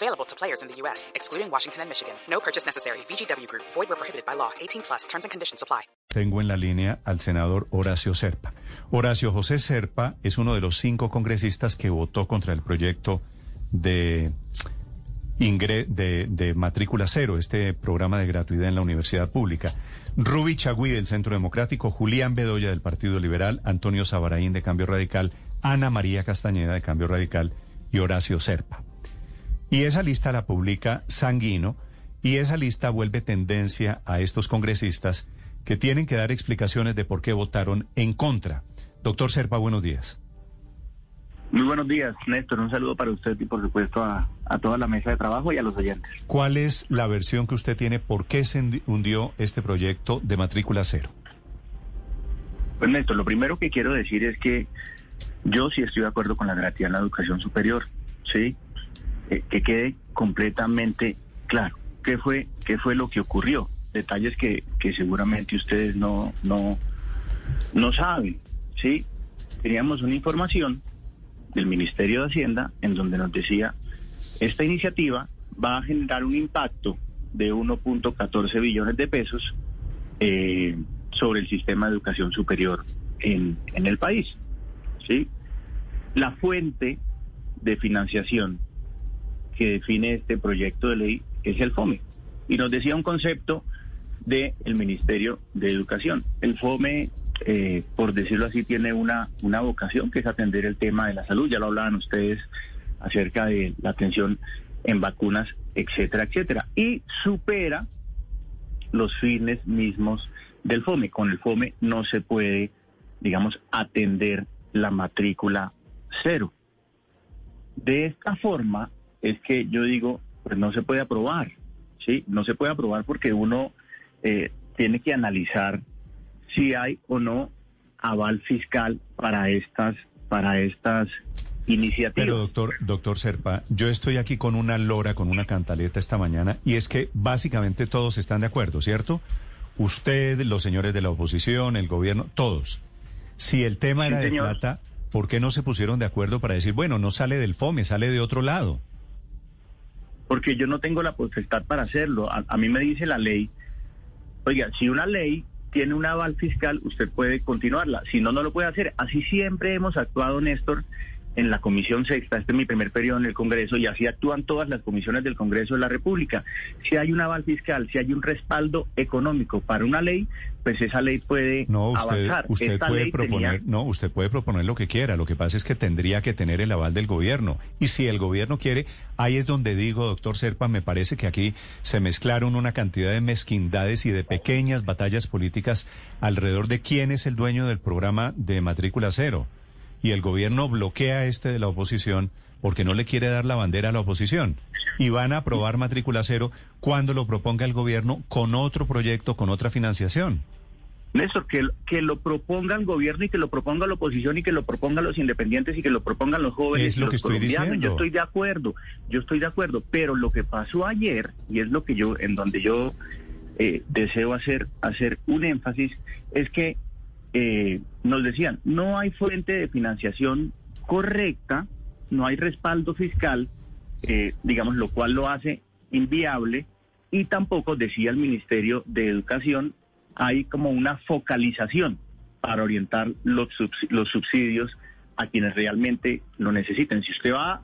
Available to players in the U.S., excluding Washington and Michigan. No purchase necessary. VGW Group. Void where prohibited by law. 18 plus. Terms and conditions apply. Tengo en la línea al senador Horacio Serpa. Horacio José Serpa es uno de los cinco congresistas que votó contra el proyecto de, ingre de, matrícula cero, este programa de gratuidad en la universidad pública. Ruby Chagüí del Centro Democrático, Julián Bedoya del Partido Liberal, Antonio Sabaraín de Cambio Radical, Ana María Castañeda de Cambio Radical y Horacio Serpa. Y esa lista la publica Sanguino y esa lista vuelve tendencia a estos congresistas que tienen que dar explicaciones de por qué votaron en contra. Doctor Serpa, buenos días. Muy buenos días, Néstor. Un saludo para usted y por supuesto a, a, toda la mesa de trabajo y a los oyentes. ¿Cuál es la versión que usted tiene? ¿Por qué se hundió este proyecto de matrícula cero? Pues Néstor, lo primero que quiero decir es que yo sí estoy de acuerdo con la gratuidad en la educación superior, ¿sí? Eh, que quede completamente claro qué fue, qué fue lo que ocurrió. Detalles que, que seguramente ustedes no, no, no saben, ¿sí? Teníamos una información del Ministerio de Hacienda en donde nos decía, esta iniciativa va a generar un impacto de 1.14 billones de pesos eh, sobre el sistema de educación superior en, en el país. ¿sí? La fuente de financiación que define este proyecto de ley es el FOME. Y nos decía un concepto del Ministerio de Educación. El FOME, eh, por decirlo así, tiene una, una vocación que es atender el tema de la salud. Ya lo hablaban ustedes acerca de la atención en vacunas, etcétera, etcétera. Y supera los fines mismos del FOME. Con el FOME no se puede, digamos, atender la matrícula cero. De esta forma es que yo digo, pues no se puede aprobar, ¿sí? No se puede aprobar porque uno eh, tiene que analizar si hay o no aval fiscal para estas, para estas iniciativas. Pero doctor, doctor Serpa, yo estoy aquí con una lora, con una cantaleta esta mañana, y es que básicamente todos están de acuerdo, ¿cierto? Usted, los señores de la oposición, el gobierno, todos. Si el tema era de plata, ¿por qué no se pusieron de acuerdo para decir, bueno, no sale del FOME, sale de otro lado? Porque yo no tengo la potestad para hacerlo. A, mí me dice la ley, oiga, si una ley tiene un aval fiscal, usted puede continuarla. Si no, no lo puede hacer. Así siempre hemos actuado, Néstor, en la Comisión Sexta, este es mi primer periodo en el Congreso, y así actúan todas las comisiones del Congreso de la República. Si hay un aval fiscal, si hay un respaldo económico para una ley, pues esa ley puede no, usted, avanzar. Usted Esta puede ley proponer, tenía... no, usted puede proponer lo que quiera. Lo que pasa es que tendría que tener el aval del gobierno. Y si el gobierno quiere, ahí es donde digo, doctor Serpa, me parece que aquí se mezclaron una cantidad de mezquindades y de pequeñas batallas políticas alrededor de quién es el dueño del programa de matrícula cero y el gobierno bloquea este de la oposición porque no le quiere dar la bandera a la oposición. Y van a aprobar matrícula cero cuando lo proponga el gobierno con otro proyecto, con otra financiación. Néstor, que, que lo proponga el gobierno y que lo proponga la oposición y que lo propongan los independientes y que lo propongan los jóvenes. Es lo los que estoy colombianos. diciendo. Yo estoy de acuerdo, yo estoy de acuerdo. Pero lo que pasó ayer, y es lo que yo, en donde yo eh, deseo hacer, hacer un énfasis, es que eh, nos decían, no hay fuente de financiación correcta, no hay respaldo fiscal, eh, digamos, lo cual lo hace inviable, y tampoco, decía el Ministerio de Educación, hay como una focalización para orientar los, los subsidios a quienes realmente lo necesiten. Si usted va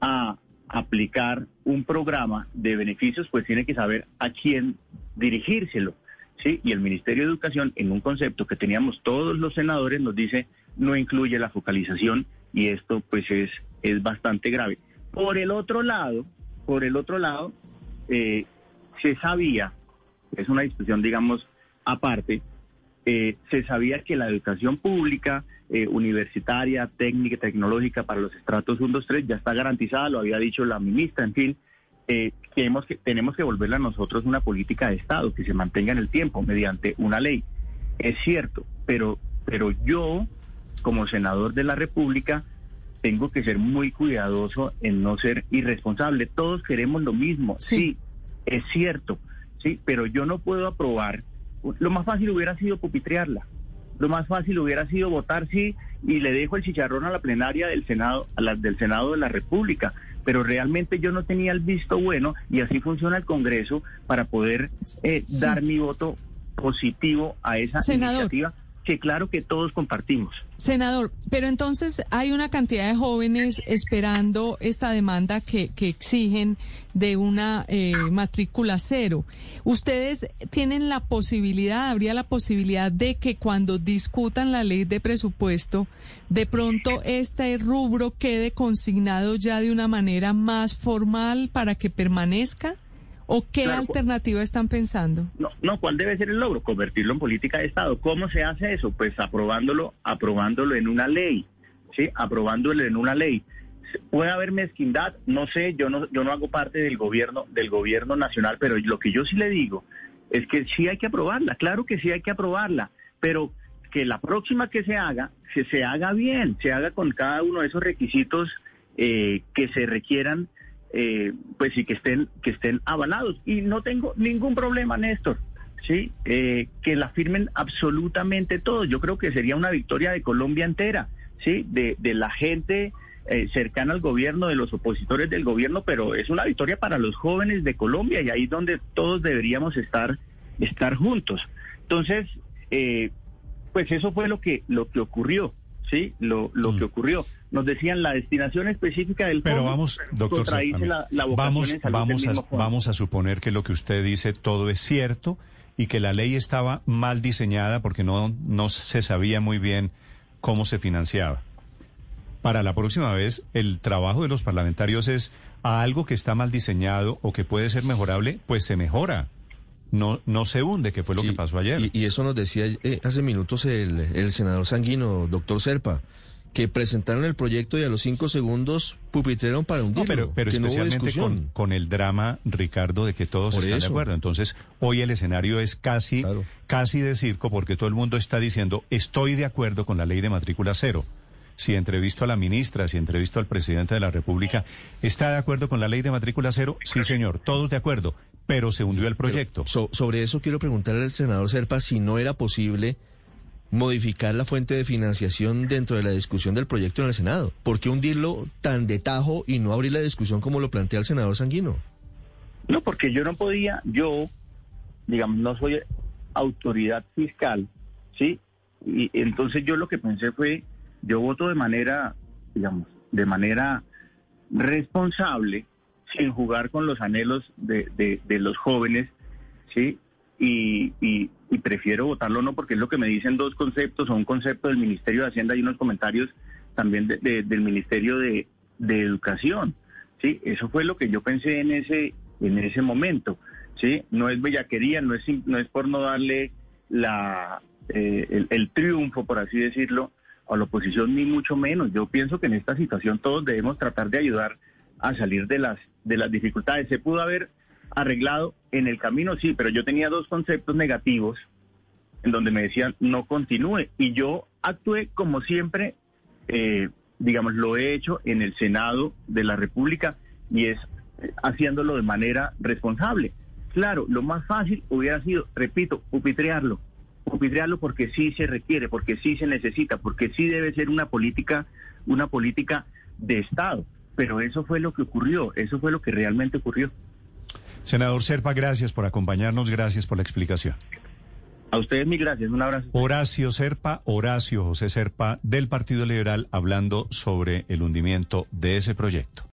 a aplicar un programa de beneficios, pues tiene que saber a quién dirigírselo. ¿Sí? Y el Ministerio de Educación, en un concepto que teníamos todos los senadores, nos dice no incluye la focalización y esto pues es, es bastante grave. Por el otro lado, por el otro lado, eh, se sabía, es una discusión digamos aparte, eh, se sabía que la educación pública, eh, universitaria, técnica, tecnológica para los estratos 1, 2, 3 ya está garantizada, lo había dicho la ministra, en fin, eh, tenemos que, tenemos que volverla a nosotros una política de Estado que se mantenga en el tiempo mediante una ley. Es cierto, pero, pero yo, como senador de la República, tengo que ser muy cuidadoso en no ser irresponsable. Todos queremos lo mismo, sí, es cierto, sí, pero yo no puedo aprobar. Lo más fácil hubiera sido pupitrearla. Lo más fácil hubiera sido votar sí y le dejo el chicharrón a la plenaria del Senado, a la, del Senado de la República. Pero realmente yo no tenía el visto bueno y así funciona el Congreso para poder eh, dar mi voto positivo a esa iniciativa que claro que todos compartimos. Senador, pero entonces hay una cantidad de jóvenes esperando esta demanda que, que exigen de una eh, matrícula cero. ¿Ustedes tienen la posibilidad, habría la posibilidad de que cuando discutan la ley de presupuesto, de pronto este rubro quede consignado ya de una manera más formal para que permanezca? ¿O qué alternativa están pensando? No, no, ¿cuál debe ser el logro? Convertirlo en política de Estado. ¿Cómo se hace eso? Pues aprobándolo, aprobándolo en una ley, ¿sí? Aprobándolo en una ley. Puede haber mezquindad, no sé, yo no, yo no hago parte del gobierno, del gobierno nacional, pero lo que yo sí le digo es que sí hay que aprobarla, claro que sí hay que aprobarla, pero que la próxima que se haga, que se haga bien, se haga con cada uno de esos requisitos eh, que se requieran eh, pues sí que estén que estén avalados. Y no tengo ningún problema Néstor sí eh, que la firmen absolutamente todos yo creo que sería una victoria de Colombia entera sí de, de la gente eh, cercana al gobierno de los opositores del gobierno pero es una victoria para los jóvenes de Colombia y ahí es donde todos deberíamos estar estar juntos. Entonces pues eso fue lo que lo que ocurrió sí lo lo que mm. ocurrió nos decían la destinación específica del Pero vamos, doctor, vamos, vamos, a, vamos a suponer que lo que usted dice todo es cierto y que la ley estaba mal diseñada porque no, no se sabía muy bien cómo se financiaba. Para la próxima vez, el trabajo de los parlamentarios es a algo que está mal diseñado o que puede ser mejorable, pues se mejora. No, no se hunde, que fue lo que pasó ayer. Y, eso nos decía eh, hace minutos el, el senador sanguino, doctor Serpa que presentaron el proyecto y a los cinco segundos pupitrearon para un no, pero, pero especialmente con, el drama, Ricardo, de que todos están de acuerdo. Entonces, hoy el escenario es casi, casi de circo porque todo el mundo está diciendo, estoy de acuerdo con la ley de matrícula cero. Si entrevisto a la ministra, si entrevisto al presidente de la República, ¿está de acuerdo con la ley de matrícula cero? Sí, señor, todos de acuerdo, pero se hundió el proyecto. sobre eso quiero preguntarle al senador Serpa si no era posible modificar la fuente de financiación dentro de la discusión del proyecto en el Senado? ¿Por qué hundirlo tan de tajo y no abrir la discusión como lo plantea el senador Sanguino? No, porque yo no podía, yo, digamos, no soy autoridad fiscal, ¿sí? Y entonces yo lo que pensé fue, yo voto de manera, digamos, de manera responsable, sin jugar con los anhelos de, de, de los jóvenes, ¿sí? Y, y, prefiero votarlo no porque es lo que me dicen dos conceptos, o un concepto del Ministerio de Hacienda y unos comentarios también del Ministerio de, Educación. Sí, eso fue lo que yo pensé en ese en ese momento. Sí, no es bellaquería, no es no es por no darle la eh, el, el triunfo, por así decirlo, a la oposición ni mucho menos. Yo pienso que en esta situación todos debemos tratar de ayudar a salir de las de las dificultades. Se pudo haber arreglado en el camino, sí, pero yo tenía dos conceptos negativos en donde me decían no continúe y yo actué como siempre, eh, digamos, lo he hecho en el Senado de la República y es eh, haciéndolo de manera responsable. Claro, lo más fácil hubiera sido, repito, pupitrearlo, pupitrearlo porque sí se requiere, porque sí se necesita, porque sí debe ser una política, una política de Estado. Pero eso fue lo que ocurrió, eso fue lo que realmente ocurrió. Senador Serpa, gracias por acompañarnos, gracias por la explicación. A ustedes mi gracias, un abrazo. Horacio Serpa, Horacio José Serpa del Partido Liberal hablando sobre el hundimiento de ese proyecto.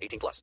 18 plus.